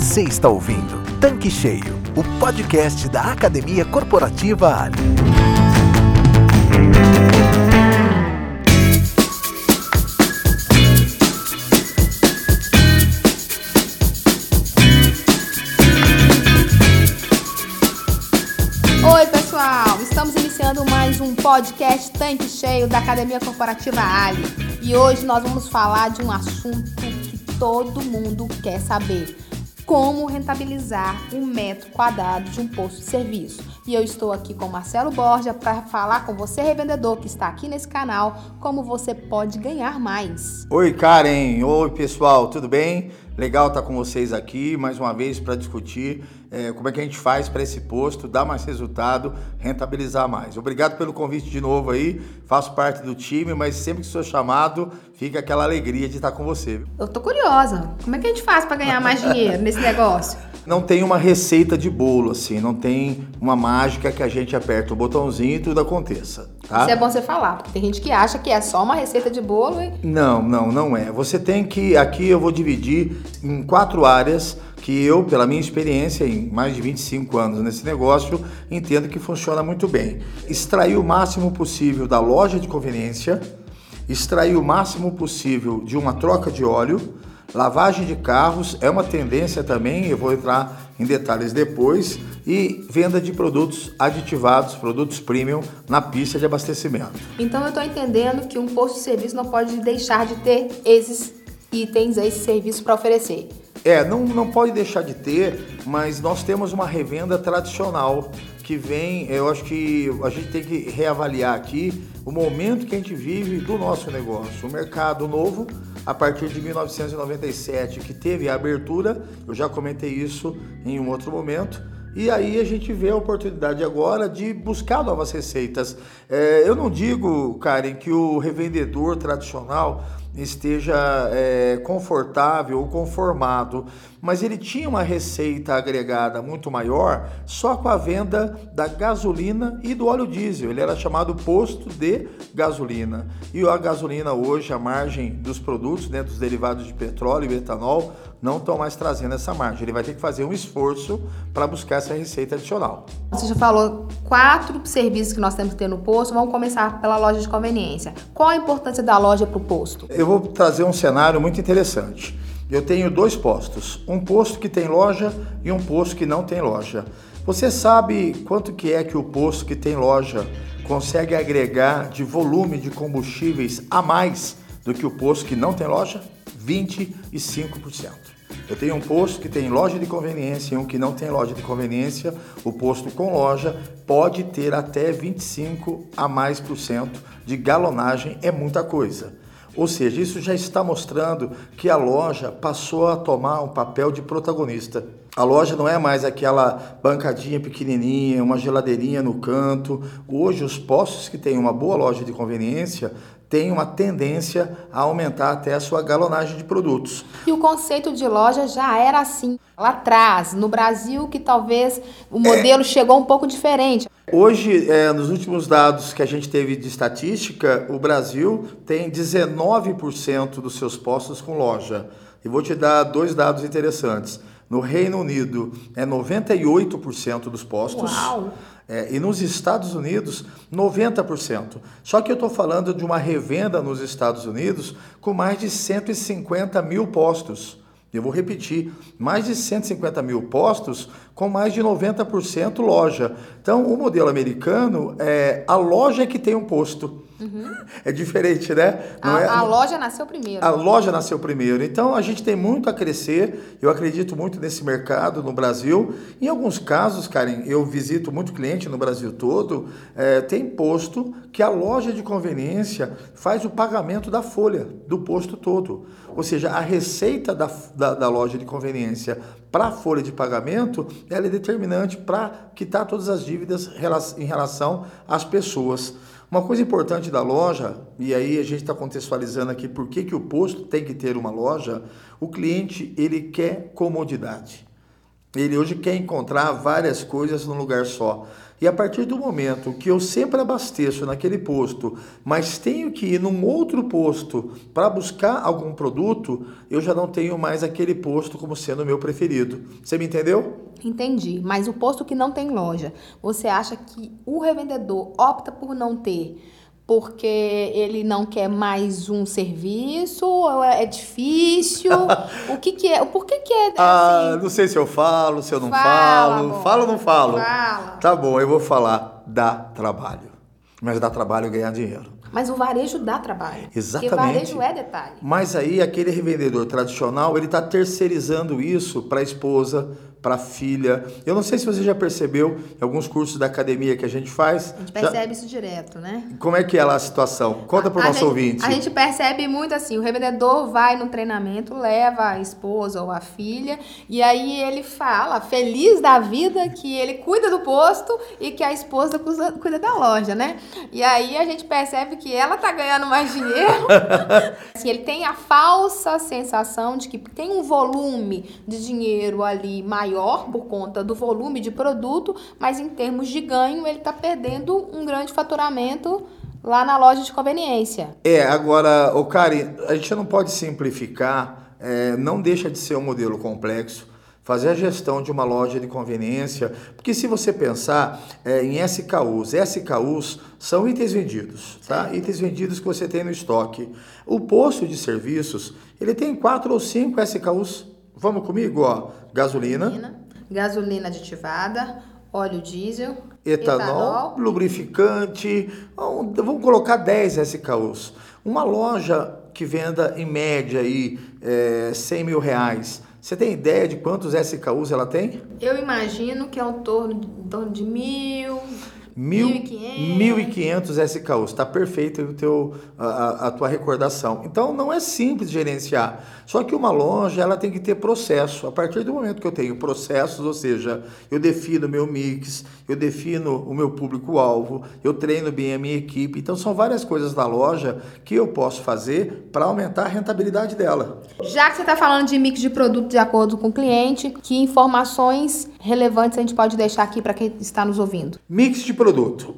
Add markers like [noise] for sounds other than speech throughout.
Você está ouvindo Tanque Cheio, o podcast da Academia Corporativa Ali. Oi, pessoal! Estamos iniciando mais um podcast Tanque Cheio da Academia Corporativa Ali. E hoje nós vamos falar de um assunto que todo mundo quer saber: como rentabilizar um metro quadrado de um posto de serviço. E eu estou aqui com Marcelo Borja para falar com você, revendedor, que está aqui nesse canal, como você pode ganhar mais. Oi, Karen. Oi, pessoal. Tudo bem? Legal estar com vocês aqui mais uma vez para discutir é, como é que a gente faz para esse posto dar mais resultado, rentabilizar mais. Obrigado pelo convite de novo aí. Faço parte do time, mas sempre que sou chamado, fica aquela alegria de estar com você. Eu tô curiosa. Como é que a gente faz para ganhar mais dinheiro nesse negócio? [laughs] Não tem uma receita de bolo, assim, não tem uma mágica que a gente aperta o botãozinho e tudo aconteça. Tá? Isso é bom você falar, porque tem gente que acha que é só uma receita de bolo e. Não, não, não é. Você tem que. Aqui eu vou dividir em quatro áreas que eu, pela minha experiência em mais de 25 anos nesse negócio, entendo que funciona muito bem. Extrair o máximo possível da loja de conveniência, extrair o máximo possível de uma troca de óleo Lavagem de carros é uma tendência também, eu vou entrar em detalhes depois, e venda de produtos aditivados, produtos premium na pista de abastecimento. Então eu estou entendendo que um posto de serviço não pode deixar de ter esses itens, esses serviços para oferecer. É, não, não pode deixar de ter, mas nós temos uma revenda tradicional que vem, eu acho que a gente tem que reavaliar aqui o momento que a gente vive do nosso negócio. O mercado novo, a partir de 1997, que teve a abertura, eu já comentei isso em um outro momento. E aí a gente vê a oportunidade agora de buscar novas receitas. É, eu não digo, Karen, que o revendedor tradicional esteja é, confortável ou conformado, mas ele tinha uma receita agregada muito maior só com a venda da gasolina e do óleo diesel. Ele era chamado posto de gasolina. E a gasolina hoje, a margem dos produtos, né, dos derivados de petróleo e etanol, não estão mais trazendo essa margem. Ele vai ter que fazer um esforço para buscar essa receita adicional. Você já falou quatro serviços que nós temos que ter no posto. Vamos começar pela loja de conveniência. Qual a importância da loja para o posto? Eu vou trazer um cenário muito interessante. Eu tenho dois postos, um posto que tem loja e um posto que não tem loja. Você sabe quanto que é que o posto que tem loja consegue agregar de volume de combustíveis a mais do que o posto que não tem loja? 25%. Eu tenho um posto que tem loja de conveniência e um que não tem loja de conveniência. O posto com loja pode ter até 25 a mais por cento de galonagem, é muita coisa. Ou seja, isso já está mostrando que a loja passou a tomar um papel de protagonista. A loja não é mais aquela bancadinha pequenininha, uma geladeirinha no canto. Hoje, os postos que têm uma boa loja de conveniência têm uma tendência a aumentar até a sua galonagem de produtos. E o conceito de loja já era assim lá atrás, no Brasil, que talvez o modelo é... chegou um pouco diferente. Hoje, é, nos últimos dados que a gente teve de estatística, o Brasil tem 19% dos seus postos com loja. E vou te dar dois dados interessantes. No Reino Unido é 98% dos postos. Uau. É, e nos Estados Unidos, 90%. Só que eu estou falando de uma revenda nos Estados Unidos com mais de 150 mil postos. Eu vou repetir, mais de 150 mil postos com mais de 90% loja. Então, o modelo americano, é a loja que tem um posto. Uhum. É diferente, né? A, é, a, loja nasceu primeiro. A loja nasceu primeiro. Então a gente tem muito a crescer. Eu acredito muito nesse mercado no Brasil. Em alguns casos, Karen, eu visito muito cliente no Brasil todo. É, tem posto que a loja de conveniência faz o pagamento da folha do posto todo. Ou seja, a receita da, da, da loja de conveniência para a folha de pagamento ela é determinante para quitar todas as dívidas em relação às pessoas. Uma coisa importante da loja, e aí a gente está contextualizando aqui por que, que o posto tem que ter uma loja, o cliente ele quer comodidade. Ele hoje quer encontrar várias coisas num lugar só. E a partir do momento que eu sempre abasteço naquele posto, mas tenho que ir num outro posto para buscar algum produto, eu já não tenho mais aquele posto como sendo o meu preferido. Você me entendeu? Entendi. Mas o posto que não tem loja, você acha que o revendedor opta por não ter porque ele não quer mais um serviço, ou é difícil? [laughs] o que que é? Por que que é assim? Ah, não sei se eu falo, se eu não Fala, falo. amor. Falo ou não falo? Fala. Tá bom, eu vou falar. Dá trabalho. Mas dá trabalho ganhar dinheiro. Mas o varejo dá trabalho. Exatamente. Porque varejo é detalhe. Mas aí aquele revendedor tradicional, ele está terceirizando isso para a esposa, para a filha. Eu não sei se você já percebeu em alguns cursos da academia que a gente faz. A gente já- percebe isso direto, né? Como é que é lá a situação? Conta para o nosso gente- ouvinte. A gente percebe muito assim, o revendedor vai no treinamento, leva a esposa ou a filha, e aí ele fala, feliz da vida, que ele cuida do posto e que a esposa cuida, cuida da loja, né? E aí a gente percebe que ela tá ganhando mais dinheiro. [laughs] assim, ele tem a falsa sensação de que tem um volume de dinheiro ali maior por conta do volume de produto, mas em termos de ganho ele tá perdendo um grande faturamento lá na loja de conveniência. É, agora, o Kari, a gente não pode simplificar, é, não deixa de ser um modelo complexo. Fazer a gestão de uma loja de conveniência, porque se você pensar é, em SKUs, SKUs são itens vendidos, tá? Itens vendidos que você tem no estoque. O posto de serviços, ele tem quatro ou cinco SKUs. Vamos comigo, ó. Gasolina, Gasolina, gasolina aditivada, óleo diesel, etanol, lubrificante, um, vamos colocar 10 SKUs. Uma loja que venda em média aí é, 100 mil reais, você tem ideia de quantos SKUs ela tem? Eu imagino que é um torno, em torno de Mil, 1.500. 1.500 SKUs, está perfeito o teu, a, a- tua recordação. Então não é simples gerenciar. Só que uma loja ela tem que ter processo. A partir do momento que eu tenho processos, ou seja, eu defino o meu mix, eu defino o meu público-alvo, eu treino bem a minha equipe. Então são várias coisas da loja que eu posso fazer para aumentar a rentabilidade dela. Já que você está falando de mix de produto de acordo com o cliente, que informações relevantes a gente pode deixar aqui para quem está nos ouvindo? Mix de produto.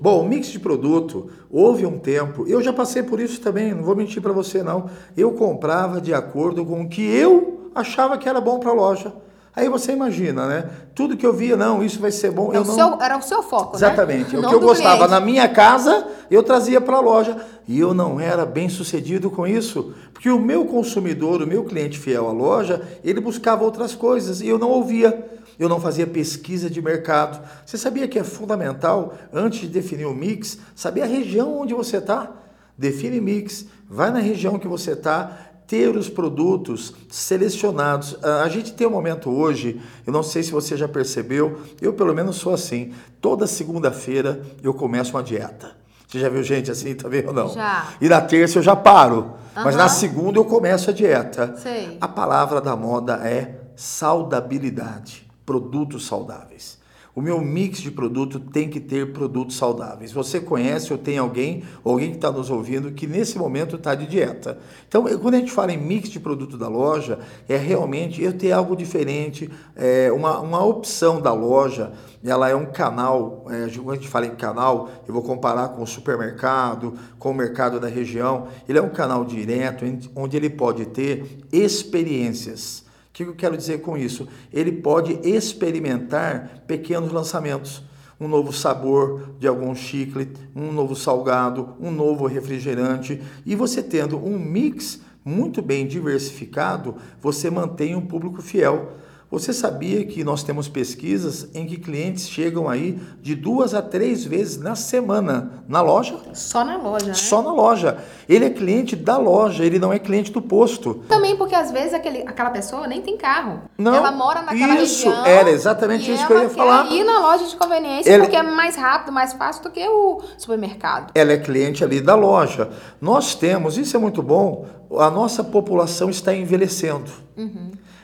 Bom, mix de produto, houve um tempo, eu já passei por isso também, não vou mentir para você não. Eu comprava de acordo com o que eu achava que era bom para a loja. Aí você imagina, né? Tudo que eu via, não, isso vai ser bom. É eu o não... seu- era o seu foco, Exatamente. né? O que eu gostava cliente. na minha casa, eu trazia para a loja. E eu não era bem sucedido com isso. Porque o meu consumidor, o meu cliente fiel à loja, ele buscava outras coisas e eu não ouvia. Eu não fazia pesquisa de mercado. Você sabia que é fundamental, antes de definir o mix, saber a região onde você está? Define mix, vai na região que você está, ter os produtos selecionados. A gente tem um momento hoje, eu não sei se você já percebeu, eu pelo menos sou assim. Toda segunda-feira eu começo uma dieta. Você já viu gente assim também ou não? Já. E na terça eu já paro. Mas Aham. na segunda eu começo a dieta. Sei. A palavra da moda é saudabilidade, produtos saudáveis. O meu mix de produto tem que ter produtos saudáveis. Você conhece ou tem alguém, alguém que está nos ouvindo, que nesse momento está de dieta. Então, quando a gente fala em mix de produto da loja, é realmente eu ter algo diferente, é, uma, uma opção da loja. Ela é um canal, é, quando a gente fala em canal, eu vou comparar com o supermercado, com o mercado da região. Ele é um canal direto, onde ele pode ter experiências. O que eu quero dizer com isso? Ele pode experimentar pequenos lançamentos. Um novo sabor de algum chiclete, um novo salgado, um novo refrigerante. E você tendo um mix muito bem diversificado, você mantém um público fiel. Você sabia que nós temos pesquisas em que clientes chegam aí de duas a três vezes na semana na loja? Só na loja, né? Só na loja. Ele é cliente da loja, ele não é cliente do posto. Também porque às vezes aquele, aquela pessoa nem tem carro. Não, ela mora naquela isso, região. era exatamente e isso que eu ela ia falar. ir na loja de conveniência Ele- porque é mais rápido, mais fácil do que o supermercado. Ela é cliente ali da loja. Nós temos, isso é muito bom, a nossa população está envelhecendo.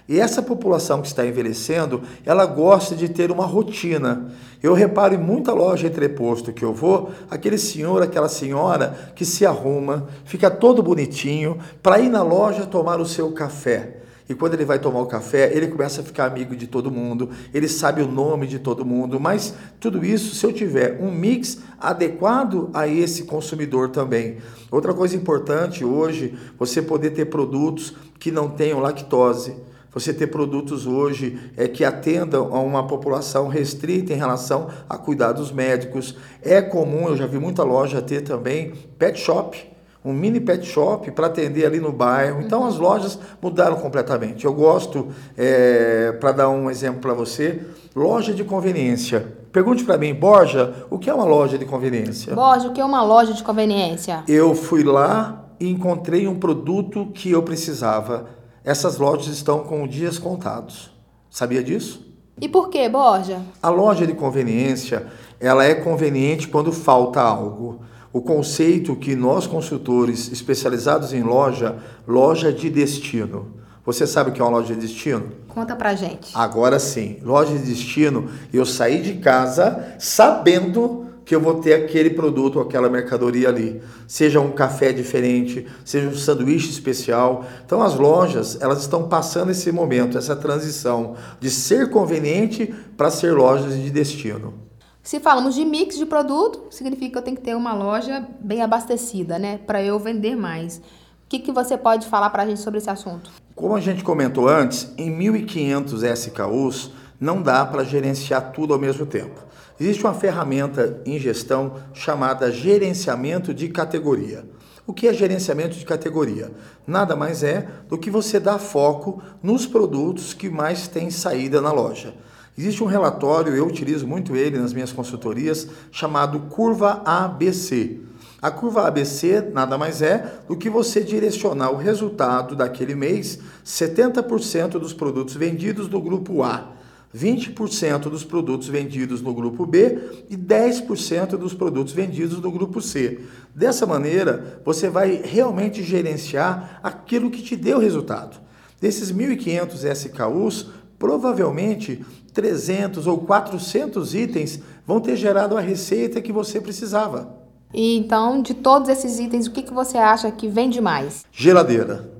E essa população que está envelhecendo, ela gosta de ter uma rotina. Eu reparo em muita loja entreposto que eu vou, aquele senhor, aquela senhora que se arruma, fica todo bonitinho para ir na loja tomar o seu café. E quando ele vai tomar o café, ele começa a ficar amigo de todo mundo, ele sabe o nome de todo mundo, mas tudo isso se eu tiver um mix adequado a esse consumidor também. Outra coisa importante hoje, você poder ter produtos que não tenham lactose, você ter produtos hoje é, que atendam a uma população restrita em relação a cuidados médicos. É comum, eu já vi muita loja ter também pet shop um mini pet shop para atender ali no bairro. Então as lojas mudaram completamente. Eu gosto, é, para dar um exemplo para você, loja de conveniência. Pergunte para mim, Borja, o que é uma loja de conveniência? Borja, o que é uma loja de conveniência? Eu fui lá e encontrei um produto que eu precisava. Essas lojas estão com dias contados. Sabia disso? E por que, Borja? A loja de conveniência, ela é conveniente quando falta algo o conceito que nós consultores especializados em loja, loja de destino. Você sabe o que é uma loja de destino? Conta pra gente. Agora sim, loja de destino, eu saí de casa sabendo que eu vou ter aquele produto, aquela mercadoria ali. Seja um café diferente, seja um sanduíche especial. Então as lojas, elas estão passando esse momento, essa transição de ser conveniente para ser lojas de destino. Se falamos de mix de produto, significa que eu tenho que ter uma loja bem abastecida, né? Para eu vender mais. O que, que você pode falar para a gente sobre esse assunto? Como a gente comentou antes, em 1.500 SKUs não dá para gerenciar tudo ao mesmo tempo. Existe uma ferramenta em gestão chamada gerenciamento de categoria. O que é gerenciamento de categoria? Nada mais é do que você dar foco nos produtos que mais têm saída na loja. Existe um relatório, eu utilizo muito ele nas minhas consultorias, chamado Curva ABC. A curva ABC nada mais é do que você direcionar o resultado daquele mês, 70% dos produtos vendidos do grupo A, 20% dos produtos vendidos no grupo B e 10% dos produtos vendidos no grupo C. Dessa maneira, você vai realmente gerenciar aquilo que te deu resultado. Desses 1.500 SKUs, provavelmente 300 ou 400 itens vão ter gerado a receita que você precisava. E então, de todos esses itens, o que, que você acha que vende mais? Geladeira.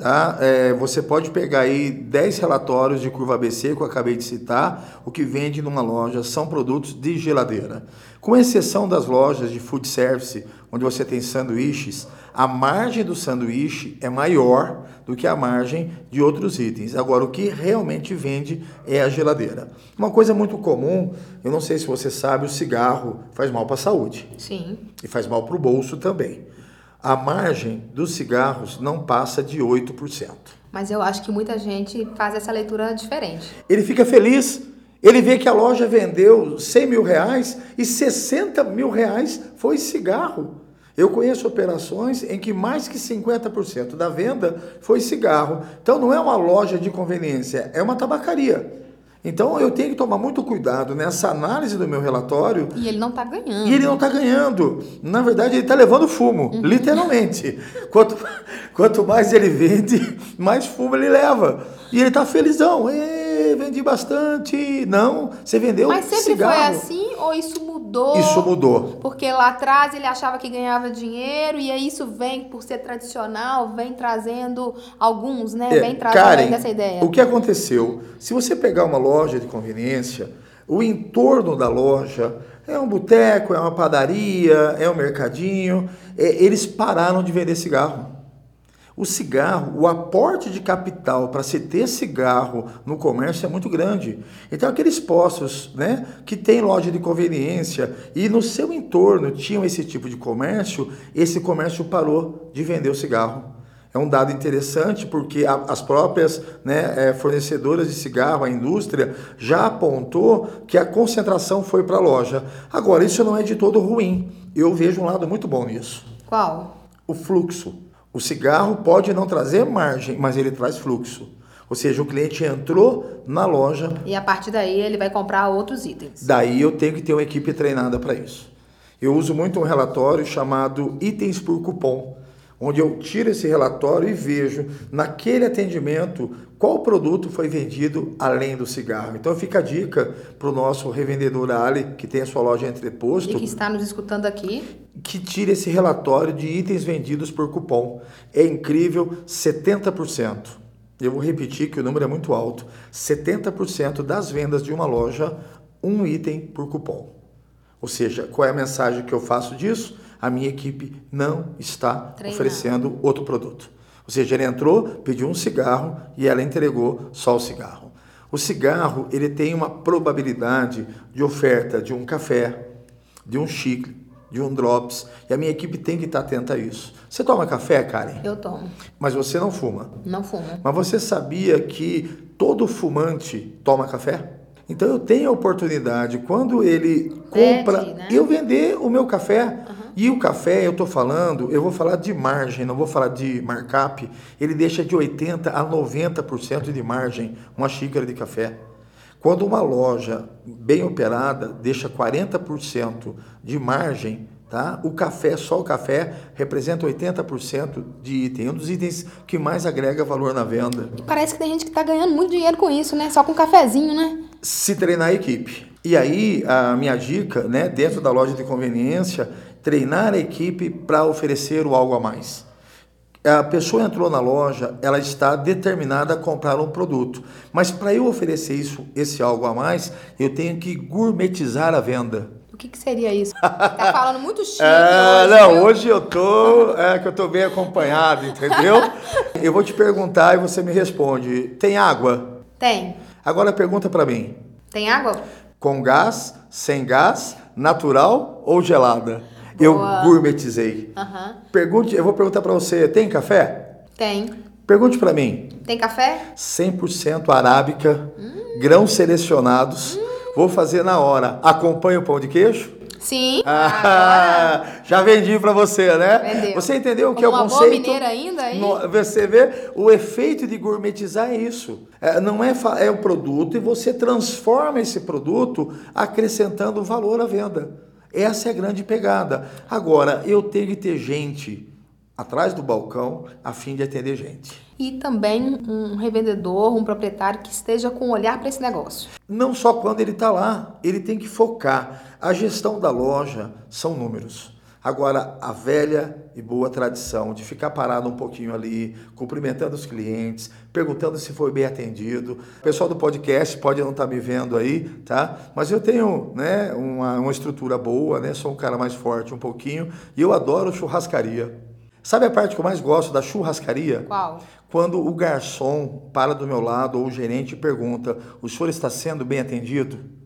Tá? É, você pode pegar aí 10 relatórios de curva ABC que eu acabei de citar. O que vende numa loja são produtos de geladeira. Com exceção das lojas de food service, onde você tem sanduíches, a margem do sanduíche é maior do que a margem de outros itens. Agora, o que realmente vende é a geladeira. Uma coisa muito comum, eu não sei se você sabe, o cigarro faz mal para a saúde. Sim. E faz mal para o bolso também. A margem dos cigarros não passa de 8%. Mas eu acho que muita gente faz essa leitura diferente. Ele fica feliz. Ele vê que a loja vendeu 100 mil reais e 60 mil reais foi cigarro. Eu conheço operações em que mais que 50% da venda foi cigarro. Então não é uma loja de conveniência, é uma tabacaria. Então eu tenho que tomar muito cuidado nessa análise do meu relatório. E ele não está ganhando. E ele não está ganhando. Na verdade, ele está levando fumo, uhum. literalmente. [laughs] Quanto, quanto mais ele vende, mais fumo ele leva. E ele está felizão. Vendi bastante. Não, você vendeu Mas sempre cigarro. foi assim ou isso mudou? Isso mudou. Porque lá atrás ele achava que ganhava dinheiro e aí isso vem, por ser tradicional, vem trazendo alguns, né? É, vem trazendo Karen, essa ideia. O que aconteceu? Se você pegar uma loja de conveniência, o entorno da loja é um boteco, é uma padaria, é um mercadinho, é, eles pararam de vender cigarro. O cigarro, o aporte de capital para se ter cigarro no comércio é muito grande. Então, aqueles postos né, que tem loja de conveniência e no seu entorno tinham esse tipo de comércio, esse comércio parou de vender o cigarro. É um dado interessante porque as próprias né, é, fornecedoras de cigarro, a indústria, já apontou que a concentração foi para a loja. Agora, isso não é de todo ruim. Eu vejo um lado muito bom nisso. Qual? O fluxo. O cigarro pode não trazer margem, mas ele traz fluxo. Ou seja, o cliente entrou na loja. E a partir daí ele vai comprar outros itens. Daí eu tenho que ter uma equipe treinada para isso. Eu uso muito um relatório chamado Itens por Cupom onde eu tiro esse relatório e vejo naquele atendimento qual produto foi vendido além do cigarro. Então fica a dica para o nosso revendedor Ali, que tem a sua loja entreposto. E que está nos escutando aqui. Que tire esse relatório de itens vendidos por cupom. É incrível, 70%. Eu vou repetir que o número é muito alto. 70% das vendas de uma loja, um item por cupom. Ou seja, qual é a mensagem que eu faço disso? A minha equipe não está Treinado. oferecendo outro produto. Ou seja, ele entrou, pediu um cigarro e ela entregou só o cigarro. O cigarro, ele tem uma probabilidade de oferta de um café, de um chicle, de um drops, e a minha equipe tem que estar atenta a isso. Você toma café, Karen? Eu tomo. Mas você não fuma. Não fumo. Mas você sabia que todo fumante toma café? Então eu tenho a oportunidade, quando ele compra, Vende, né? eu vender o meu café. E o café, eu estou falando, eu vou falar de margem, não vou falar de markup. Ele deixa de 80% a 90% de margem uma xícara de café. Quando uma loja bem operada deixa 40% de margem, tá? O café, só o café, representa 80% de item. É um dos itens que mais agrega valor na venda. E parece que tem gente que tá ganhando muito dinheiro com isso, né? Só com cafezinho, né? Se treinar a equipe. E aí, a minha dica, né, dentro da loja de conveniência, treinar a equipe para oferecer o algo a mais. A pessoa entrou na loja, ela está determinada a comprar um produto. Mas para eu oferecer isso, esse algo a mais, eu tenho que gourmetizar a venda. O que, que seria isso? [laughs] Tá falando muito chique É, hoje, não, viu? hoje eu tô, é que eu tô bem acompanhado, entendeu? [laughs] eu vou te perguntar e você me responde. Tem água? Tem. Agora pergunta para mim. Tem água? Com gás, sem gás, natural ou gelada? Eu gourmetizei. Pergunte, eu vou perguntar para você, tem café? Tem. Pergunte para mim. Tem café? 100% arábica, grãos selecionados. Vou fazer na hora. Acompanha o pão de queijo? Sim. Ah, [laughs] já vendi para você, né? Vendeu. Você entendeu o que Como é o uma boa conceito? mineira ainda? No- Você vê o efeito de gourmetizar é isso. É, não é é o produto e você transforma esse produto acrescentando valor à venda. Essa é a grande pegada. Agora, eu tenho que ter gente atrás do balcão a fim de atender gente. E também um revendedor, um proprietário que esteja com um olhar para esse negócio. Não só quando ele está lá, ele tem que focar. A gestão da loja são números. Agora, a velha e boa tradição de ficar parado um pouquinho ali, cumprimentando os clientes, perguntando se foi bem atendido. O pessoal do podcast pode não estar me vendo aí, tá? Mas eu tenho né, uma, uma estrutura boa, né? Sou um cara mais forte um pouquinho e eu adoro churrascaria. Sabe a parte que eu mais gosto da churrascaria? Qual? Quando o garçom para do meu lado ou o gerente pergunta: o senhor está sendo bem atendido?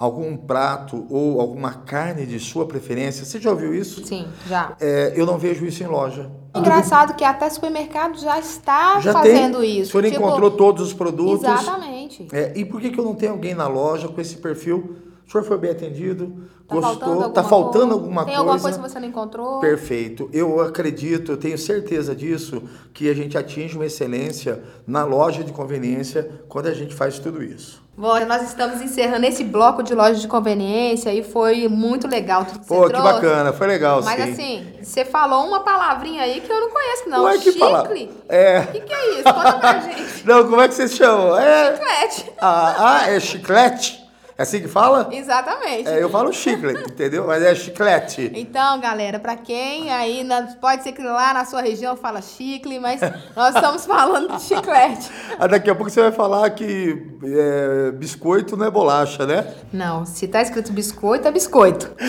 Algum prato ou alguma carne de sua preferência? Você já ouviu isso? Sim, já. É, eu não vejo isso em loja. Engraçado que até supermercado já está Já fazendo tem. isso. O senhor Tipo, encontrou todos os produtos. Exatamente. É, e por que, que eu não tenho alguém na loja com esse perfil? O senhor foi bem atendido? Tá faltando gostou? alguma Tá faltando coisa? alguma Tem coisa? alguma coisa que você não encontrou? Perfeito. Eu acredito, eu tenho certeza disso, que a gente atinge uma excelência na loja de conveniência quando a gente faz tudo isso. Bom, nós estamos encerrando esse bloco de loja de conveniência e foi muito legal tudo que Pô, você que trouxe. bacana, foi legal, Mas sim. assim, você falou uma palavrinha aí que eu não conheço, não. Ué, que Chicle? É. O que, que é isso? Conta pra [laughs] gente. Não, como é que vocês chamam? É, Chiclete. ah, ah, é chiclete? É assim que fala? Exatamente. É, eu falo chiclete, [laughs] entendeu? Mas é chiclete. Então, galera, pra quem aí, na- pode ser que lá na sua região fala chicle, mas nós estamos falando de chiclete. Ah, daqui a pouco você vai falar que é, biscoito não é bolacha, né? Não, se tá escrito biscoito, é biscoito. [laughs]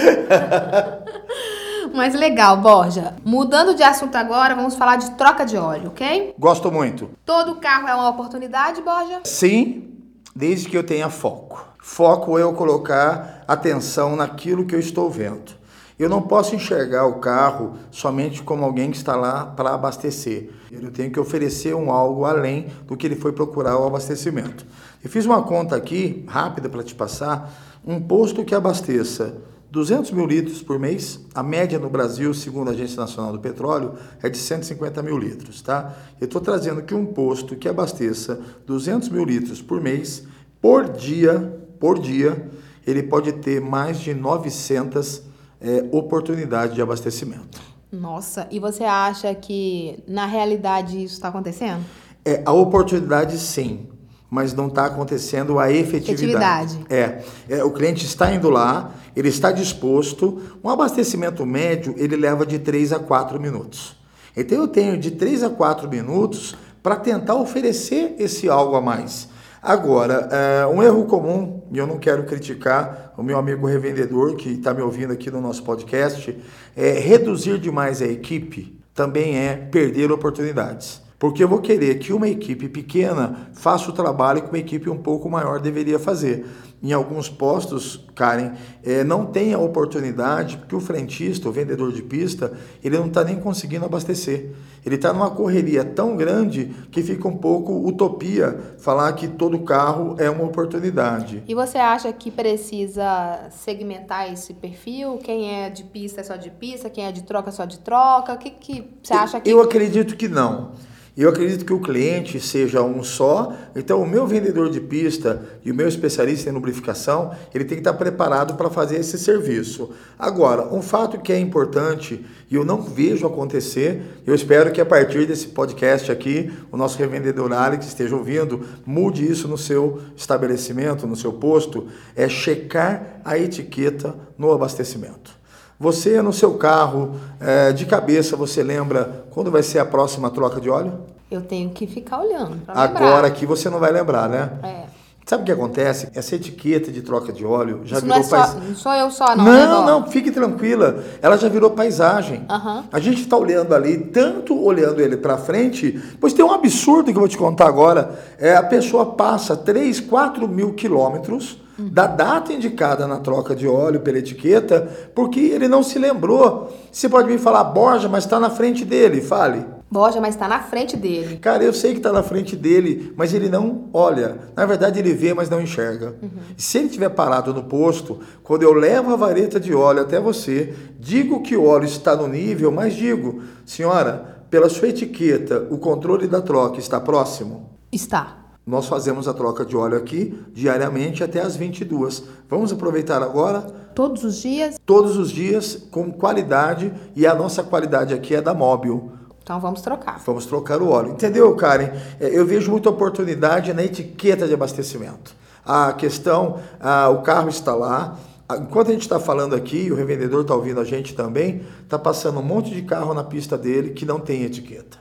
Mas legal, Borja. Mudando de assunto agora, vamos falar de troca de óleo, ok? Gosto muito. Todo carro é uma oportunidade, Borja? Sim, desde que eu tenha foco. Foco é eu colocar atenção naquilo que eu estou vendo. Eu não posso enxergar o carro somente como alguém que está lá para abastecer. Eu tenho que oferecer um algo além do que ele foi procurar o abastecimento. Eu fiz uma conta aqui, rápida para te passar, um posto que abasteça 200 mil litros por mês. A média no Brasil, segundo a Agência Nacional do Petróleo, é de 150 mil litros, tá? Eu estou trazendo que um posto que abasteça 200 mil litros por mês, por dia, por dia, ele pode ter mais de 900 é, oportunidades de abastecimento. Nossa, e você acha que na realidade isso está acontecendo? É, a oportunidade sim, mas não está acontecendo a efetividade. É, é, o cliente está indo lá, ele está disposto. Um abastecimento médio ele leva de 3 a 4 minutos. Então eu tenho de 3 a 4 minutos para tentar oferecer esse algo a mais. Agora, é, um erro comum, e eu não quero criticar o meu amigo revendedor que está me ouvindo aqui no nosso podcast, é reduzir demais a equipe também é perder oportunidades. Porque eu vou querer que uma equipe pequena faça o trabalho que uma equipe um pouco maior deveria fazer. Em alguns postos, Karen, é, não tem a oportunidade, porque o frentista, o vendedor de pista, ele não está nem conseguindo abastecer. Ele está numa correria tão grande que fica um pouco utopia falar que todo carro é uma oportunidade. E você acha que precisa segmentar esse perfil? Quem é de pista é só de pista, quem é de troca é só de troca? O que, que você acha que. Eu acredito que não. Eu acredito que o cliente seja um só, então o meu vendedor de pista e o meu especialista em lubrificação, ele tem que estar preparado para fazer esse serviço. Agora, um fato que é importante e eu não vejo acontecer, eu espero que a partir desse podcast aqui, o nosso revendedor Alex esteja ouvindo, mude isso no seu estabelecimento, no seu posto, é checar a etiqueta no abastecimento. Você no seu carro, é, de cabeça, você lembra quando vai ser a próxima troca de óleo? Eu tenho que ficar olhando. Agora aqui você não vai lembrar, né? É. Sabe o que acontece? Essa etiqueta de troca de óleo já Isso virou não é só, paisagem. não sou eu só, não. né, Não, Dó? não, fique tranquila. Ela já virou paisagem. Aham. A gente está olhando ali, tanto olhando ele para frente, pois tem um absurdo que eu vou te contar agora. É, a pessoa passa 3, 4 mil quilômetros da data indicada na troca de óleo pela etiqueta, porque ele não se lembrou. Você pode me falar, Borja, mas está na frente dele. Fale. Borja, mas tá na frente dele. Cara, eu sei que está na frente dele, mas ele não olha. Na verdade, ele vê, mas não enxerga. E se ele estiver parado no posto, quando eu levo a vareta de óleo até você, digo que o óleo está no nível, mas digo, senhora, pela sua etiqueta, o controle da troca está próximo? Está. Nós fazemos a troca de óleo aqui diariamente até as 22. Vamos aproveitar agora Todos os dias. todos os dias com qualidade e a nossa qualidade aqui é da Móbil. Então vamos trocar. Vamos trocar o óleo. Entendeu, Karen? É, Eu vejo muita oportunidade na etiqueta de abastecimento. A questão, ah, o carro está lá. Enquanto a gente está falando aqui, o revendedor está ouvindo a gente também, está passando um monte de carro na pista dele que não tem etiqueta.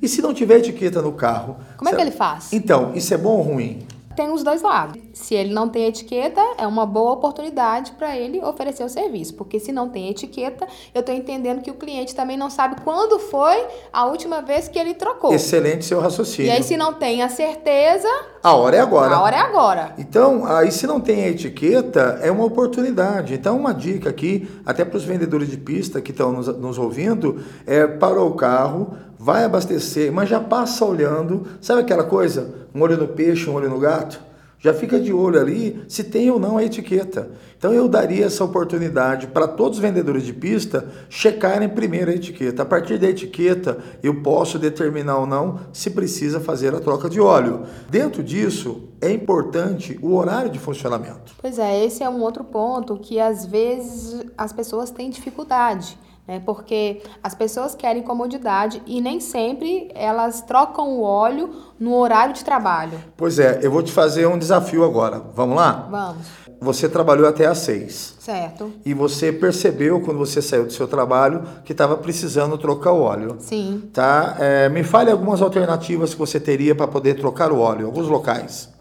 E se não tiver etiqueta no carro? Uhum. Como é que ele faz? Então, isso é bom ou ruim? Tem os dois lados. Se ele não tem etiqueta, é uma boa oportunidade para ele oferecer o serviço. Porque se não tem etiqueta, eu estou entendendo que o cliente também não sabe quando foi a última vez que ele trocou. Excelente seu raciocínio. E aí, se não tem a certeza, A hora é agora. a hora é agora. Então, aí se não tem a etiqueta, é uma oportunidade. Então, uma dica aqui, até para os vendedores de pista que estão nos, nos ouvindo, é parou o carro, vai abastecer, mas já passa olhando, sabe aquela coisa? Um olho no peixe, um olho no gato? Já fica de olho ali se tem ou não a etiqueta. Então eu daria essa oportunidade para todos os vendedores de pista checarem primeiro a etiqueta. A partir da etiqueta, eu posso determinar ou não se precisa fazer a troca de óleo. Dentro disso, é importante o horário de funcionamento. Pois é, esse é um outro ponto que às vezes as pessoas têm dificuldade. Né? Porque as pessoas querem comodidade e nem sempre elas trocam o óleo no horário de trabalho. Pois é, eu vou te fazer um desafio agora. Vamos lá? Vamos, Você trabalhou até às seis. certo? E você percebeu, quando você saiu do seu trabalho, que estava precisando trocar o óleo. Sim. Tá? É, me fale algumas alternativas que você teria para poder trocar o óleo, alguns locais.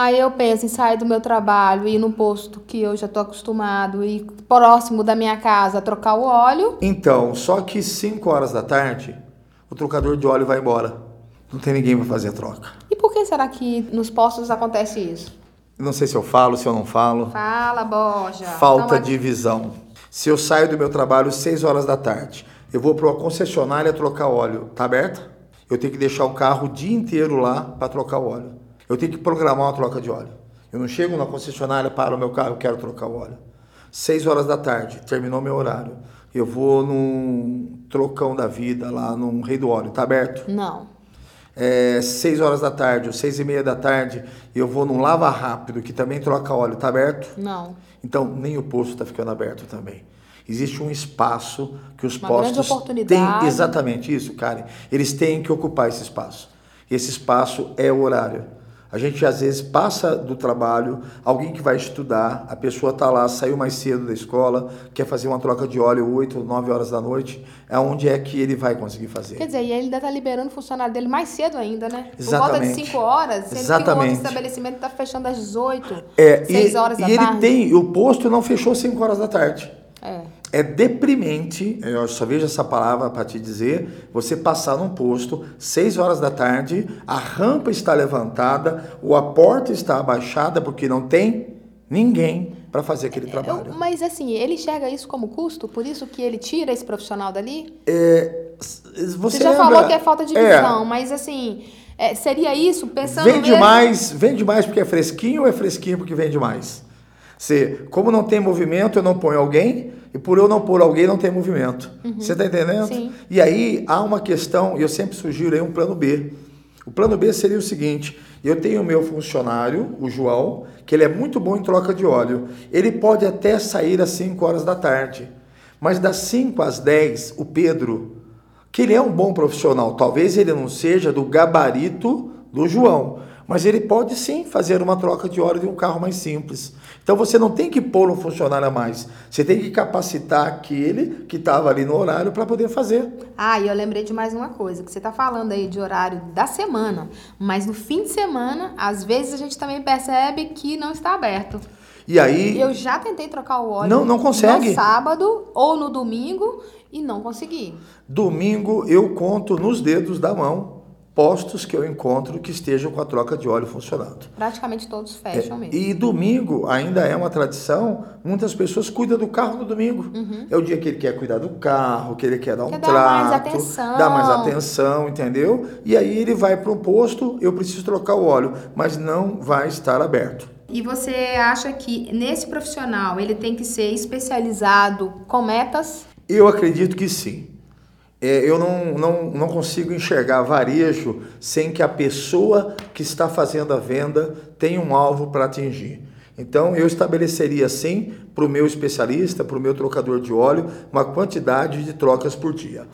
Aí eu penso em sair do meu trabalho, ir num posto que eu já estou acostumado, ir próximo da minha casa, trocar o óleo. Então, só que 5 horas da tarde, o trocador de óleo vai embora. Não tem ninguém para fazer a troca. E por que será que nos postos acontece isso? Não sei se eu falo, se eu não falo. Fala, Borja. Falta Então, de visão. Se eu saio do meu trabalho às 6 horas da tarde, eu vou para uma concessionária trocar óleo. Tá aberta? Eu tenho que deixar o carro o dia inteiro lá para trocar o óleo. Eu tenho que programar uma troca de óleo. Eu não chego na concessionária, paro o meu carro, quero trocar o óleo. 6 horas da tarde, terminou meu horário. Eu vou num trocão da vida lá, num rei do óleo. Tá aberto? Não. é, 6 horas da tarde ou 6 e meia da tarde, eu vou num lava rápido que também troca óleo, tá aberto? Não. Então, nem o posto está ficando aberto também. Existe um espaço que os Uma postos têm exatamente isso, Karen. Eles têm que ocupar esse espaço. Esse espaço é o horário. A gente às vezes passa do trabalho, alguém que vai estudar, a pessoa está lá, saiu mais cedo da escola, quer fazer uma troca de óleo 8 ou 9 horas da noite, é onde é que ele vai conseguir fazer. Quer dizer, e ele ainda está liberando o funcionário dele mais cedo ainda, né? Exatamente. Por volta de 5 horas, sendo Exatamente. que o outro estabelecimento está fechando às 18, É, 6 e, horas da e ele tarde. tem, o posto não fechou 5 horas da tarde. É. É deprimente, eu só vejo essa palavra para te dizer, você passar num posto, 6 horas da tarde, a rampa está levantada, ou a porta está abaixada, porque não tem ninguém para fazer aquele trabalho. Eu- mas assim, ele enxerga isso como custo, por isso que ele tira esse profissional dali? Você, Você, já lembra- falou que é falta de É, visão, mas assim, é, seria isso pensando Vende mesmo... mais, vende mais porque é fresquinho ou é fresquinho porque vende mais? Se, como não tem movimento, eu não ponho alguém, e por eu não pôr alguém, não tem movimento. Você está entendendo? Uhum. Sim. E aí há uma questão, e eu sempre sugiro aí um plano B. O plano B seria o seguinte: eu tenho o meu funcionário, o João, que ele é muito bom em troca de óleo. Ele pode até sair às 5 horas da tarde, mas das 5 às 10, o Pedro, que ele é um bom profissional, talvez ele não seja do gabarito do João, mas ele pode sim fazer uma troca de óleo de um carro mais simples. Então você não tem que pôr um funcionário a mais, você tem que capacitar aquele que estava ali no horário para poder fazer. Ah, e eu lembrei de mais uma coisa, que você está falando aí de horário da semana, mas no fim de semana, às vezes a gente também percebe que não está aberto. E aí, Eu já tentei trocar o óleo Não- não consegue? no sábado ou no domingo e não consegui. domingo, eu conto nos dedos da mão postos que eu encontro que estejam com a troca de óleo funcionando. Praticamente todos fecham mesmo. E domingo ainda é uma tradição, muitas pessoas cuidam do carro no domingo. É o dia que ele quer cuidar do carro, que ele quer dar um Uhum. Quer dar mais trato, atenção. dar mais atenção, entendeu? E aí ele vai para um posto, eu preciso trocar o óleo, mas não vai estar aberto. E você acha que nesse profissional ele tem que ser especializado com metas? Eu acredito que sim. É, eu não, não, não consigo enxergar varejo sem que a pessoa que está fazendo a venda tenha um alvo para atingir. Então, eu estabeleceria sim para o meu especialista, para o meu trocador de óleo, uma quantidade de trocas por dia.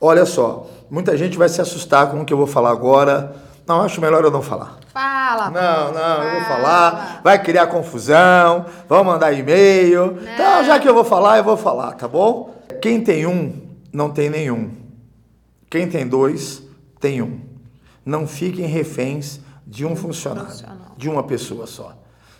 Olha só, muita gente vai se assustar com o que eu vou falar agora. Não, acho melhor eu não falar. Fala. Não, não, eu vou Fala. falar, vai criar confusão, vão mandar e-mail. Então, já que eu vou falar, eu vou falar, tá bom? Quem tem um, não tem nenhum. Quem tem dois, tem um. Não fiquem reféns de um funcionário, de uma pessoa só.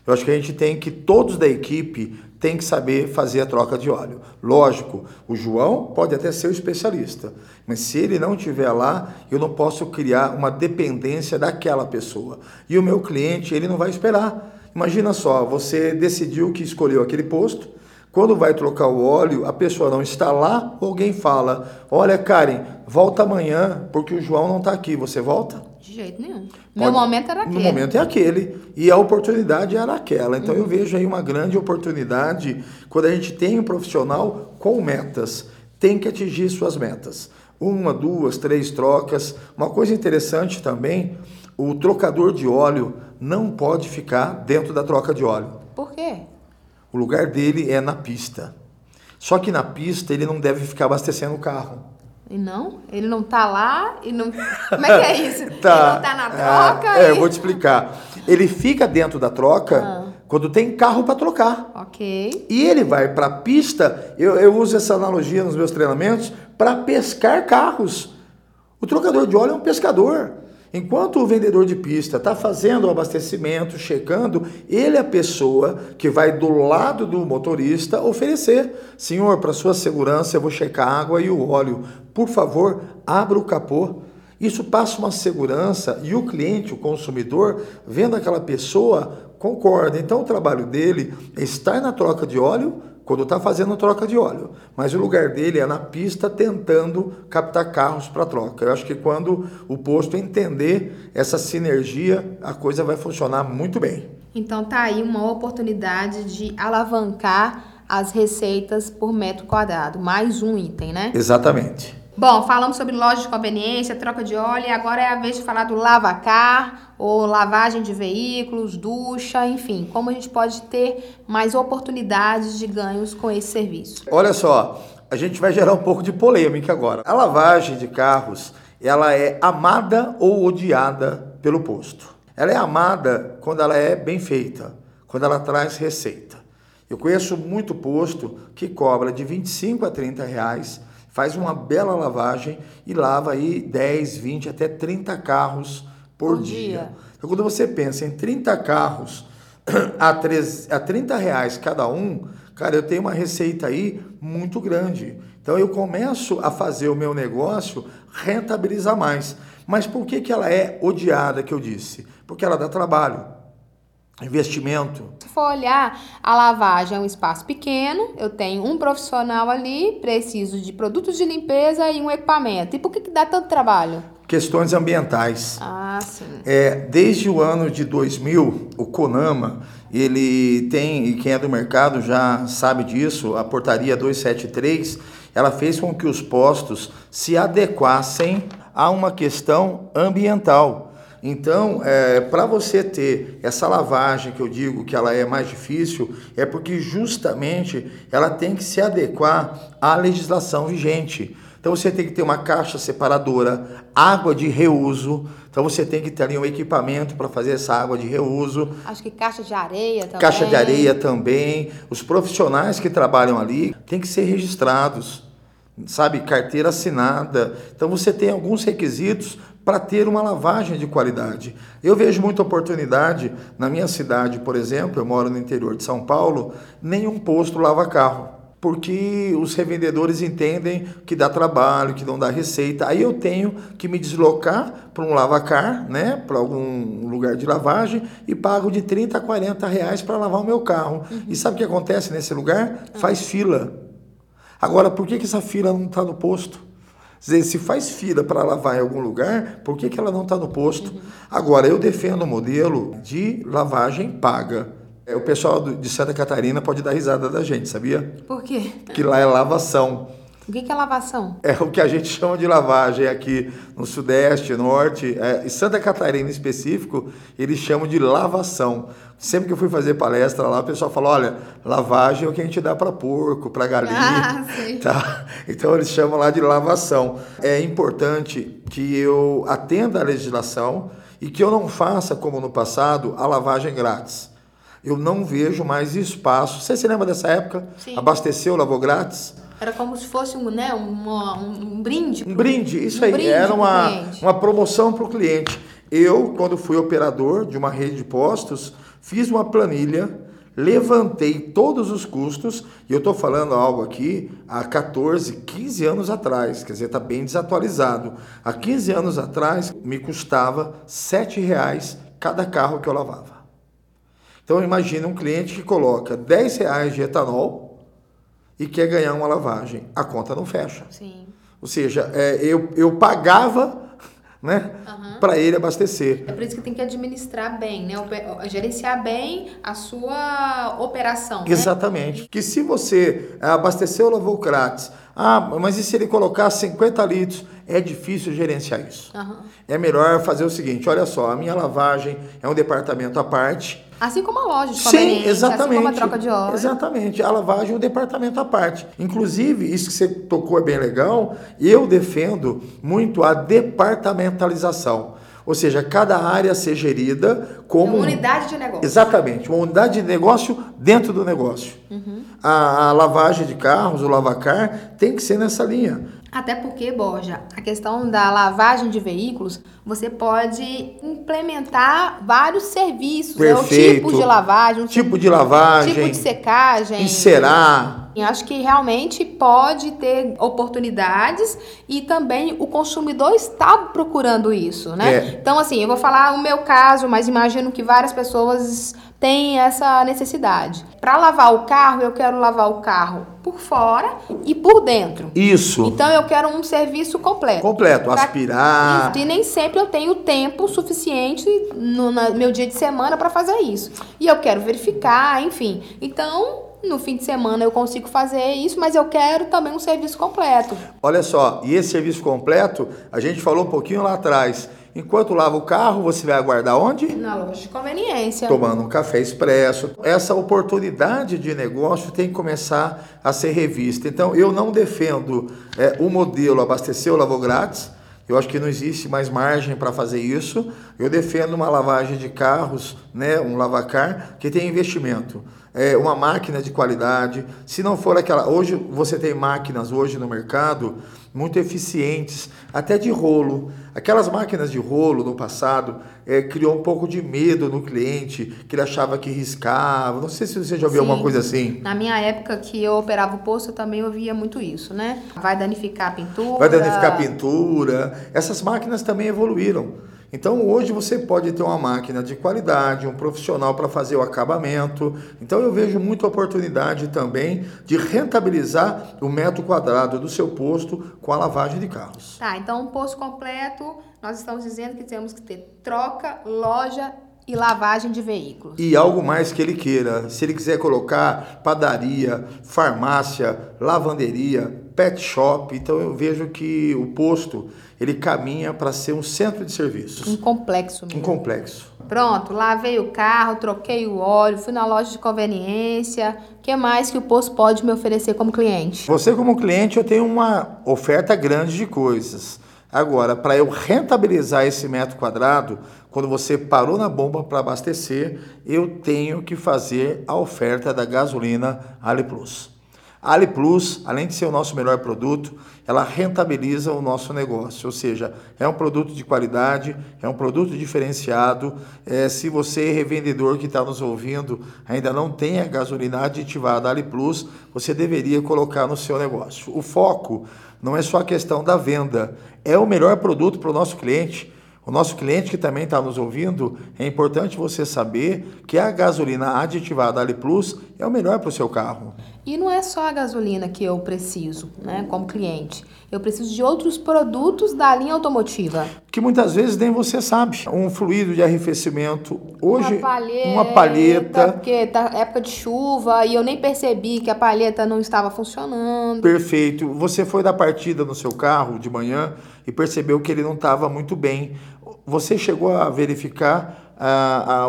Eu acho que a gente tem que, todos da equipe, tem que saber fazer a troca de óleo. Lógico, o João pode até ser o especialista, mas se ele não estiver lá, eu não posso criar uma dependência daquela pessoa. E o meu cliente, ele não vai esperar. Imagina só, você decidiu que escolheu aquele posto, quando vai trocar o óleo, a pessoa não está lá, alguém fala: Olha, Karen, volta amanhã, porque o João não está aqui. Você volta? De jeito nenhum. Meu Pode- momento era aquele. No momento é aquele. E a oportunidade era aquela. Então eu vejo aí uma grande oportunidade quando a gente tem um profissional com metas. Tem que atingir suas metas. Uma, duas, três trocas. Uma coisa interessante também: o trocador de óleo não pode ficar dentro da troca de óleo. Por quê? O lugar dele é na pista. Só que na pista ele não deve ficar abastecendo o carro. E não? Ele não tá lá e não. [laughs] Como é que é isso? Ele não tá na troca Ah, é, e. eu vou te explicar. Ele fica dentro da troca Ah. quando tem carro para trocar. Ok. E ele vai para a pista, eu, eu uso essa analogia nos meus treinamentos, para pescar carros. O trocador de óleo é um pescador. Enquanto o vendedor de pista está fazendo o abastecimento, checando, ele é a pessoa que vai do lado do motorista oferecer: Senhor, para sua segurança, eu vou checar a água e o óleo. Por favor, abra o capô. Isso passa uma segurança e o cliente, o consumidor, vendo aquela pessoa, concorda. Então, o trabalho dele é estar na troca de óleo quando está fazendo troca de óleo, mas o lugar dele é na pista tentando captar carros para troca. Eu acho que quando o posto entender essa sinergia, a coisa vai funcionar muito bem. Então tá aí uma oportunidade de alavancar as receitas por metro quadrado. Mais um item, né? Exatamente. Bom, falamos sobre loja de conveniência, troca de óleo, e agora é a vez de falar do lavacar, ou lavagem de veículos, ducha, enfim, como a gente pode ter mais oportunidades de ganhos com esse serviço. Olha só, a gente vai gerar um pouco de polêmica agora. A lavagem de carros, ela é amada ou odiada pelo posto. Ela é amada quando ela é bem feita, quando ela traz receita. Eu conheço muito posto que cobra de 25 a 30 reais, faz uma bela lavagem e lava aí 10, 20, até 30 carros por, Por dia. dia. Então, quando você pensa em 30 carros [clears throat] a, 3, a 30 reais cada um, cara, eu tenho uma receita aí muito grande. Então, eu começo a fazer o meu negócio rentabilizar mais. Mas por que, que ela é odiada, que eu disse? Porque ela dá trabalho, investimento. Se for olhar, a lavagem é um espaço pequeno, eu tenho um profissional ali, preciso de produtos de limpeza e um equipamento. E por que, que dá tanto trabalho? Questões ambientais. Ah, sim. É, desde o ano de 2000, o CONAMA, ele tem, e quem é do mercado já sabe disso, a portaria 273, ela fez com que os postos se adequassem a uma questão ambiental. Então, é, para você ter essa lavagem que eu digo que ela é mais difícil, é porque justamente ela tem que se adequar à legislação vigente. Então você tem que ter uma caixa separadora, água de reuso. Então você tem que ter ali um equipamento para fazer essa água de reuso. Acho que caixa de areia também. Caixa de areia também. Os profissionais que trabalham ali têm que ser registrados, sabe? Carteira assinada. Então você tem alguns requisitos para ter uma lavagem de qualidade. Eu vejo muita oportunidade na minha cidade, por exemplo, eu moro no interior de São Paulo, nenhum posto lava carro. Porque os revendedores entendem que dá trabalho, que não dá receita. Aí eu tenho que me deslocar para um lavacar, né, para algum lugar de lavagem e pago de 30 a 40 reais para lavar o meu carro. E sabe o que acontece nesse lugar? Faz fila. Agora, por que, que essa fila não está no posto? Dizer, se faz fila para lavar em algum lugar, por que, que ela não está no posto? Agora, eu defendo o modelo de lavagem paga. É, O pessoal de Santa Catarina pode dar risada da gente, sabia? Por quê? Que lá é lavação. O que é lavação? É o que a gente [laughs] chama de lavagem aqui no Sudeste, Norte, é, em Santa Catarina em específico, eles chamam de lavação. Sempre que eu fui fazer palestra lá, o pessoal fala: olha, lavagem é o que a gente dá para porco, para galinha. Ah, [laughs] sei. Tá? Então eles chamam lá de lavação. É importante que eu atenda a legislação e que eu não faça, como no passado, a lavagem grátis. Eu não vejo mais espaço. Você se lembra dessa época? Sim. Abasteceu, lavou grátis? Era como se fosse um, né, uma- um, um brinde. Um brinde, isso um aí. brinde Era uma, uma promoção para o cliente. Eu, quando fui operador de uma rede de postos, fiz uma planilha, levantei todos os custos, e eu estou falando algo aqui há 14, 15 anos atrás, quer dizer, está bem desatualizado. Há 15 anos atrás, me custava 7 reais cada carro que eu lavava. Então imagina um cliente que coloca 10 reais de etanol e quer ganhar uma lavagem. A conta não fecha. Sim. Ou seja, é, eu, eu pagava né, para ele abastecer. É por isso que tem que administrar bem, né? Gerenciar bem a sua operação. né? Exatamente. Que se você abasteceu, lavou grátis. Ah, mas e se ele colocar 50 litros? É difícil gerenciar isso. Aham. É melhor fazer o seguinte: olha só, a minha lavagem é um departamento à parte. Assim como a loja de Sim, exatamente. assim como a troca de óleo. Exatamente. A lavagem é um departamento à parte. Inclusive, isso que você tocou é bem legal. Eu defendo muito a departamentalização. Ou seja, cada área ser gerida como. Uma unidade de negócio. Exatamente, uma unidade de negócio dentro do negócio. Uhum. A, a lavagem de carros, o lavacar, tem que ser nessa linha. Até porque, Borja, a questão da lavagem de veículos, você pode implementar vários serviços. né? O tipo de lavagem, o Tipo de lavagem, tipo de secagem. encerar. Eu acho que realmente pode ter oportunidades e também o consumidor está procurando isso, né? É. Então, assim, eu vou falar o meu caso, mas imagino que várias pessoas têm essa necessidade. Para lavar o carro, eu quero lavar o carro por fora e por dentro. Isso. Então, eu quero um serviço completo. Completo. Pra- Aspirar. Isso, E nem sempre eu tenho tempo suficiente no meu dia de semana para fazer isso. E eu quero verificar, enfim. Então, no fim de semana eu consigo fazer isso, mas eu quero também um serviço completo. Olha só, e esse serviço completo, a gente falou um pouquinho lá atrás. Enquanto lava o carro, você vai aguardar onde? Na loja de conveniência. Tomando um café expresso. Essa oportunidade de negócio tem que começar a ser revista. Então, eu não defendo é, o modelo abasteceu, lavou grátis, Eu acho que não existe mais margem para fazer isso. Eu defendo uma lavagem de carros, né, um lavacar, que tem investimento. É uma máquina de qualidade. Se não for aquela. Hoje você tem máquinas hoje no mercado muito eficientes, até de rolo. Aquelas máquinas de rolo no passado é, criou um pouco de medo no cliente, que ele achava que riscava. Não sei se você já ouviu Sim. alguma coisa assim. Na minha época que eu operava o posto, eu também ouvia muito isso, né? Vai danificar a pintura. Vai danificar a pintura. Essas máquinas também evoluíram. Então hoje você pode ter uma máquina de qualidade, um profissional para fazer o acabamento. Então eu vejo muita oportunidade também de rentabilizar o metro quadrado do seu posto com a lavagem de carros. Tá, então um posto completo, nós estamos dizendo que temos que ter troca, loja e lavagem de veículos. E algo mais que ele queira. Se ele quiser colocar padaria, farmácia, lavanderia, pet shop, então eu vejo que o posto ele caminha para ser um centro de serviços, Um complexo mesmo. um complexo. Pronto, lavei o carro, troquei o óleo, fui na loja de conveniência. O que mais que o posto pode me oferecer como cliente? Você como cliente eu tenho uma oferta grande de coisas. Agora, para eu rentabilizar esse metro quadrado, quando você parou na bomba para abastecer, eu tenho que fazer a oferta da gasolina Ali Plus. A Ali Plus, além de ser o nosso melhor produto, ela rentabiliza o nosso negócio, ou seja, é um produto de qualidade, é um produto diferenciado. É, se você, revendedor que está nos ouvindo, ainda não tem a gasolina aditivada Ali Plus, você deveria colocar no seu negócio. O foco não é só a questão da venda, é o melhor produto para o nosso cliente. O nosso cliente que também está nos ouvindo, é importante você saber que a gasolina aditivada Ali Plus é o melhor para o seu carro. E não é só a gasolina que eu preciso, né, como cliente. Eu preciso de outros produtos da linha automotiva. Que muitas vezes nem você sabe. Um fluido de arrefecimento. Hoje, uma palheta, uma palheta porque tá época de chuva e eu nem percebi que a palheta não estava funcionando. perfeito. Você foi da partida no seu carro de manhã e percebeu que ele não estava muito bem. Você chegou a verificar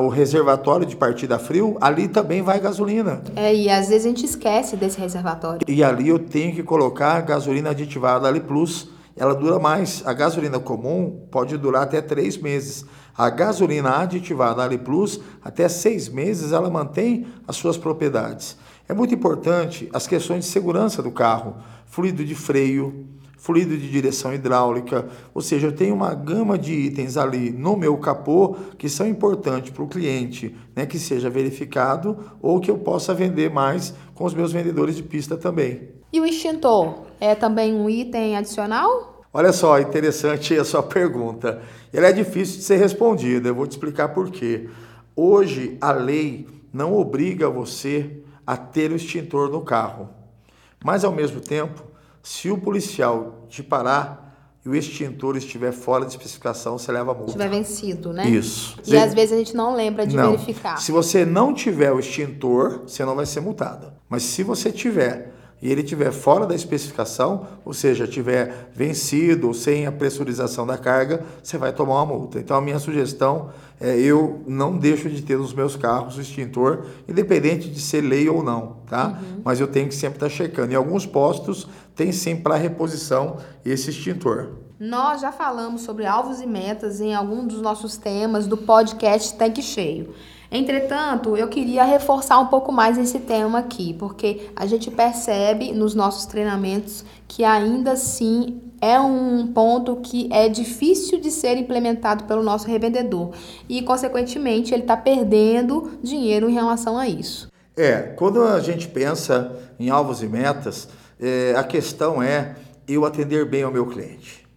o reservatório de partida frio? Ali também vai gasolina. É, e às vezes a gente esquece desse reservatório. E ali eu tenho que colocar gasolina aditivada Ali Plus. Ela dura mais. A gasolina comum pode durar até três meses. A gasolina aditivada Ali Plus, até seis meses, ela mantém as suas propriedades. É muito importante as questões de segurança do carro, fluido de freio, fluido de direção hidráulica, ou seja, eu tenho uma gama de itens ali no meu capô que são importantes para o cliente, né, que seja verificado ou que eu possa vender mais com os meus vendedores de pista também. E o extintor é também um item adicional? Olha só, interessante a sua pergunta. Ela é difícil de ser respondida, eu vou te explicar por quê. Hoje, a lei não obriga você a ter o extintor no carro. Mas, ao mesmo tempo, se o policial te parar e o extintor estiver fora de especificação, você leva a multa. Tiver vencido, né? Isso. E às vezes a gente não lembra de Não. verificar. Se você não tiver o extintor, você não vai ser multado. Mas se você tiver e ele tiver fora da especificação, ou seja, tiver vencido ou sem a pressurização da carga, você vai tomar uma multa. Então a minha sugestão é eu não deixo de ter nos meus carros o extintor, independente de ser lei ou não, tá? Mas eu tenho que sempre estar checando. Em alguns postos tem sim para reposição esse extintor. Nós já falamos sobre alvos e metas em algum dos nossos temas do podcast Tanque Cheio. Entretanto, eu queria reforçar um pouco mais esse tema aqui, porque a gente percebe nos nossos treinamentos que ainda assim é um ponto que é difícil de ser implementado pelo nosso revendedor e, consequentemente, ele está perdendo dinheiro em relação a isso. É, quando a gente pensa em alvos e metas, é, a questão é eu atender bem ao meu cliente.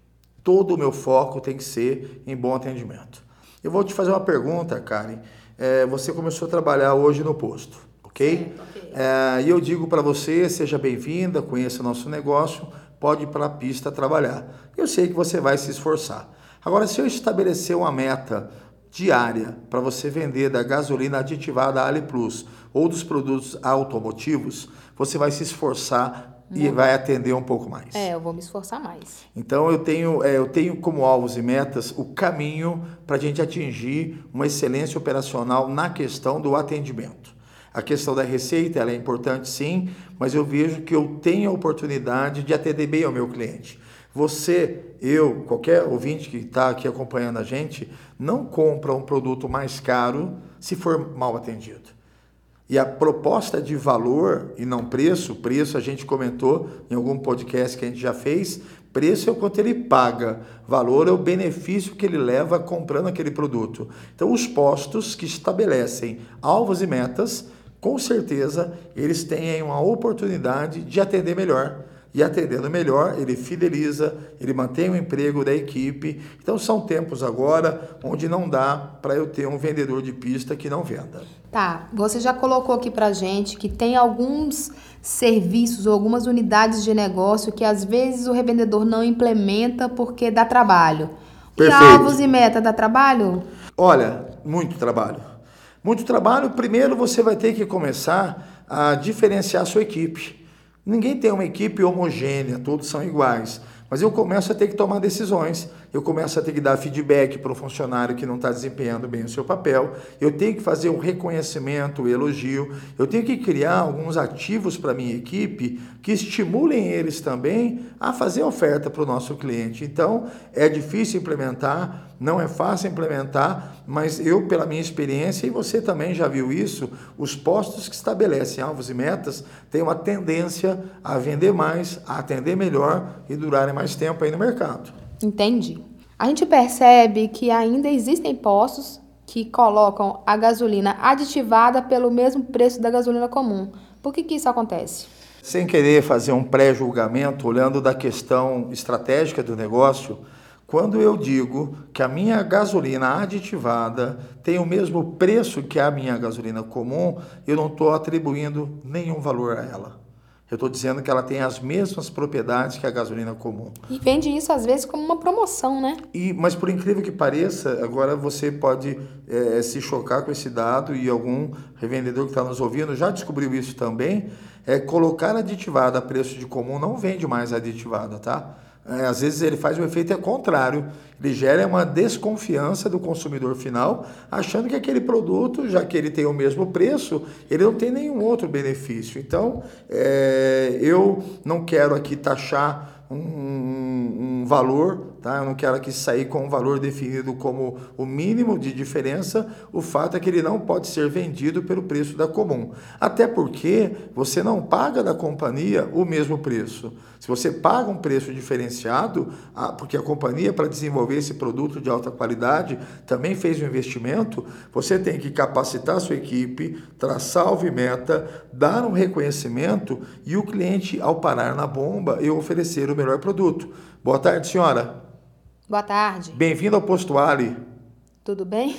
Todo o meu foco tem que ser em bom atendimento. Eu vou te fazer uma pergunta, Karen. É, você começou a trabalhar hoje no posto, ok? Certo. É, E eu digo para você, seja bem-vinda, conheça nosso negócio, pode ir para a pista trabalhar. Eu sei que você vai se esforçar. Agora, se eu estabelecer uma meta diária para você vender da gasolina aditivada Ali Plus ou dos produtos automotivos, você vai se esforçar e vai atender um pouco mais. É, eu vou me esforçar mais. Então eu tenho, é, eu tenho como alvos e metas o caminho para a gente atingir uma excelência operacional na questão do atendimento. A questão da receita ela é importante sim, mas eu vejo que eu tenho a oportunidade de atender bem ao meu cliente. Você, eu, qualquer ouvinte que está aqui acompanhando a gente, não compra um produto mais caro se for mal atendido. E a proposta de valor e não preço, preço a gente comentou em algum podcast que a gente já fez, preço é o quanto ele paga, valor é o benefício que ele leva comprando aquele produto. Então, os postos que estabelecem alvos e metas, com certeza eles têm uma oportunidade de atender melhor e atendendo melhor, ele fideliza, ele mantém o emprego da equipe. Então são tempos agora onde não dá para eu ter um vendedor de pista que não venda. Tá, você já colocou aqui pra gente que tem alguns serviços ou algumas unidades de negócio que às vezes o revendedor não implementa porque dá trabalho. Perfeito. E alvos e meta dá trabalho? Olha, muito trabalho. Muito trabalho. Primeiro você vai ter que começar a diferenciar a sua equipe. Ninguém tem uma equipe homogênea, todos são iguais. Mas eu começo a ter que tomar decisões, eu começo a ter que dar feedback para o funcionário que não está desempenhando bem o seu papel, eu tenho que fazer um reconhecimento, um elogio, eu tenho que criar alguns ativos para a minha equipe que estimulem eles também a fazer oferta para o nosso cliente. Então, é difícil implementar, não é fácil implementar, mas eu, pela minha experiência, e você também já viu isso, os postos que estabelecem alvos e metas têm uma tendência a vender mais, a atender melhor e durarem mais tempo aí no mercado. Entendi. A gente percebe que ainda existem postos que colocam a gasolina aditivada pelo mesmo preço da gasolina comum. Por que, que isso acontece? Sem querer fazer um pré-julgamento, olhando da questão estratégica do negócio, quando eu digo que a minha gasolina aditivada tem o mesmo preço que a minha gasolina comum, eu não estou atribuindo nenhum valor a ela. Eu estou dizendo que ela tem as mesmas propriedades que a gasolina comum. E vende isso às vezes como uma promoção, né? E, mas por incrível que pareça, agora você pode é, se chocar com esse dado e algum revendedor que está nos ouvindo já descobriu isso também. É colocar aditivada a preço de comum não vende mais aditivada, tá? É, às vezes ele faz o efeito é contrário, ele gera uma desconfiança do consumidor final, achando que aquele produto, já que ele tem o mesmo preço, ele não tem nenhum outro benefício. Então, é, eu não quero aqui taxar um, um, um valor Tá? Eu não quero aqui sair com um valor definido como o mínimo de diferença. O fato é que ele não pode ser vendido pelo preço da comum. Até porque você não paga da companhia o mesmo preço. Se você paga um preço diferenciado, porque a companhia, para desenvolver esse produto de alta qualidade, também fez um investimento, você tem que capacitar a sua equipe, traçar o meta, dar um reconhecimento e o cliente, ao parar na bomba, eu oferecer o melhor produto. Boa tarde, senhora. Boa tarde. Bem-vindo ao Posto Ali. Tudo bem?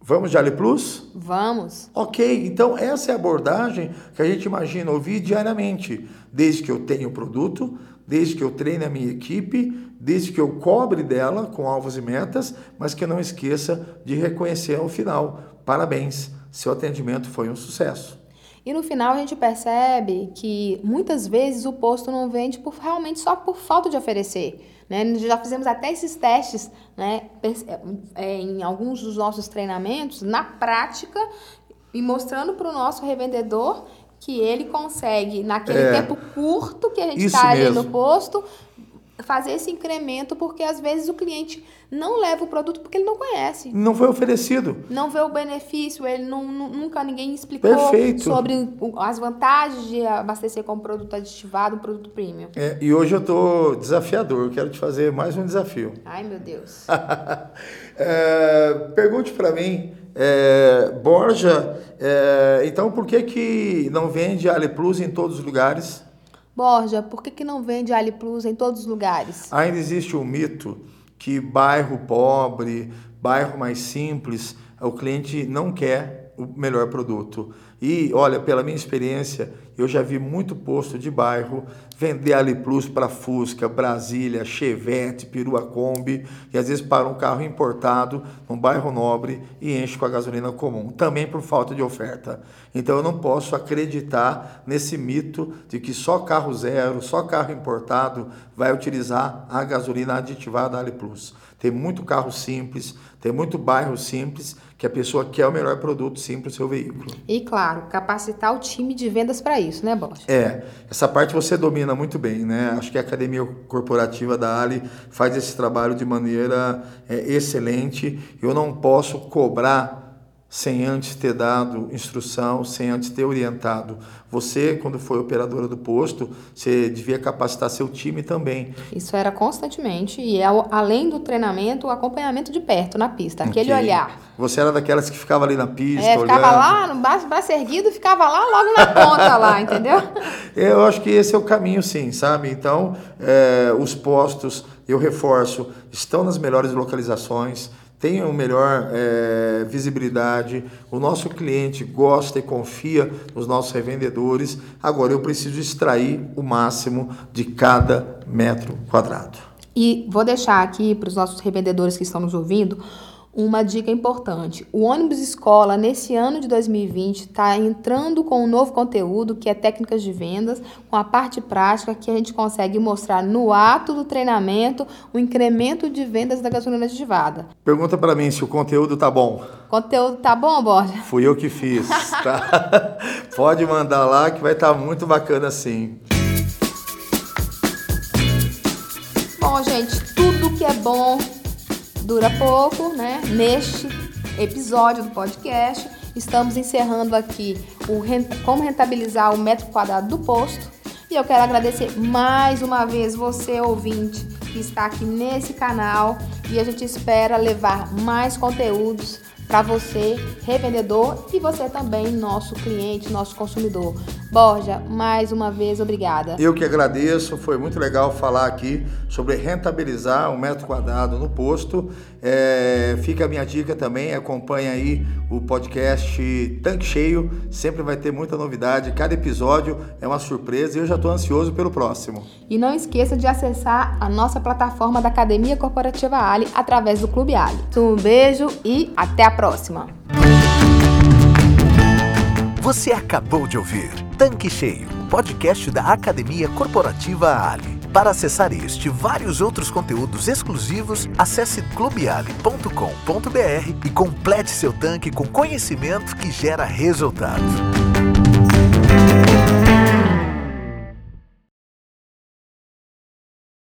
Vamos de Ali Plus? Vamos. Ok, então essa é a abordagem que a gente imagina ouvir diariamente, desde que eu tenho o produto, desde que eu treine a minha equipe, desde que eu cobre dela com alvos e metas, mas que eu não esqueça de reconhecer ao final. Parabéns, seu atendimento foi um sucesso. E no final a gente percebe que muitas vezes o posto não vende por, realmente só por falta de oferecer. Né? Já fizemos até esses testes né, é, em alguns dos nossos treinamentos, na prática, e mostrando para o nosso revendedor que ele consegue, naquele é, tempo curto que a gente está ali no posto, fazer esse incremento, porque às vezes o cliente não leva o produto porque ele não conhece. Não foi oferecido. Não vê o benefício, ele não, nunca ninguém explicou Perfeito. sobre as vantagens de abastecer com um produto aditivado, um produto premium. É, e hoje eu estou desafiador, quero te fazer mais um desafio. [laughs] Ai, meu Deus. é, pergunte para mim, é, Borja, é, então por que, que não vende Ali Plus em todos os lugares? Borja, por que, que não vende Ali Plus em todos os lugares? Ainda existe um mito que bairro pobre, bairro mais simples, o cliente não quer o melhor produto. E olha, pela minha experiência, eu já vi muito posto de bairro vender Ali Plus para Fusca, Brasília, Chevette, Perua Kombi e às vezes para um carro importado num bairro nobre e enche com a gasolina comum, também por falta de oferta. Então eu não posso acreditar nesse mito de que só carro zero, só carro importado vai utilizar a gasolina aditivada Ali Plus. Tem muito carro simples, tem muito bairro simples que a pessoa quer o melhor produto sim para o seu veículo. E claro, capacitar o time de vendas para isso, né, Bosch? É, essa parte você domina muito bem, né? Acho que a academia corporativa da Ali faz esse trabalho de maneira é, excelente. Eu não posso cobrar sem antes ter dado instrução, sem antes ter orientado. Você, quando foi operadora do posto, você devia capacitar seu time também. Isso era constantemente e é, além do treinamento, o acompanhamento de perto na pista, aquele okay. olhar. Você era daquelas que ficava ali na pista, é, ficava olhando. lá, no braço, braço erguido, ficava lá logo na ponta lá, entendeu? [laughs] Eu acho que esse é o caminho, sim, sabe? Então, é, os postos, eu reforço, estão nas melhores localizações tenham melhor é, visibilidade, o nosso cliente gosta e confia nos nossos revendedores. Agora eu preciso extrair o máximo de cada metro quadrado. E vou deixar aqui para os nossos revendedores que estão nos ouvindo uma dica importante. O ônibus escola, nesse ano de 2020, está entrando com um novo conteúdo que é técnicas de vendas, com a parte prática que a gente consegue mostrar no ato do treinamento o incremento de vendas da gasolina aditivada. Pergunta para mim se o conteúdo tá bom. Conteúdo tá bom, Borja? Fui eu que fiz, tá? [laughs] Pode mandar lá que vai estar tá muito bacana sim. Bom, gente, tudo que é bom dura pouco, né? Neste episódio do podcast, estamos encerrando aqui o como rentabilizar o metro quadrado do posto. E eu quero agradecer mais uma vez você, ouvinte, que está aqui nesse canal. E a gente espera levar mais conteúdos para você, revendedor, e você também, nosso cliente, nosso consumidor. Borja, mais uma vez, obrigada. Eu que agradeço, foi muito legal falar aqui sobre rentabilizar um metro quadrado no posto. É, fica a minha dica também, acompanha aí o podcast Tanque Cheio, sempre vai ter muita novidade, cada episódio é uma surpresa e eu já estou ansioso pelo próximo. E não esqueça de acessar a nossa plataforma da Academia Corporativa Ali através do Clube Ali. Um beijo e até a próxima! Você acabou de ouvir Tanque Cheio, podcast da Academia Corporativa Ali. Para acessar este e vários outros conteúdos exclusivos, acesse clubeali.com.br e complete seu tanque com conhecimento que gera resultado.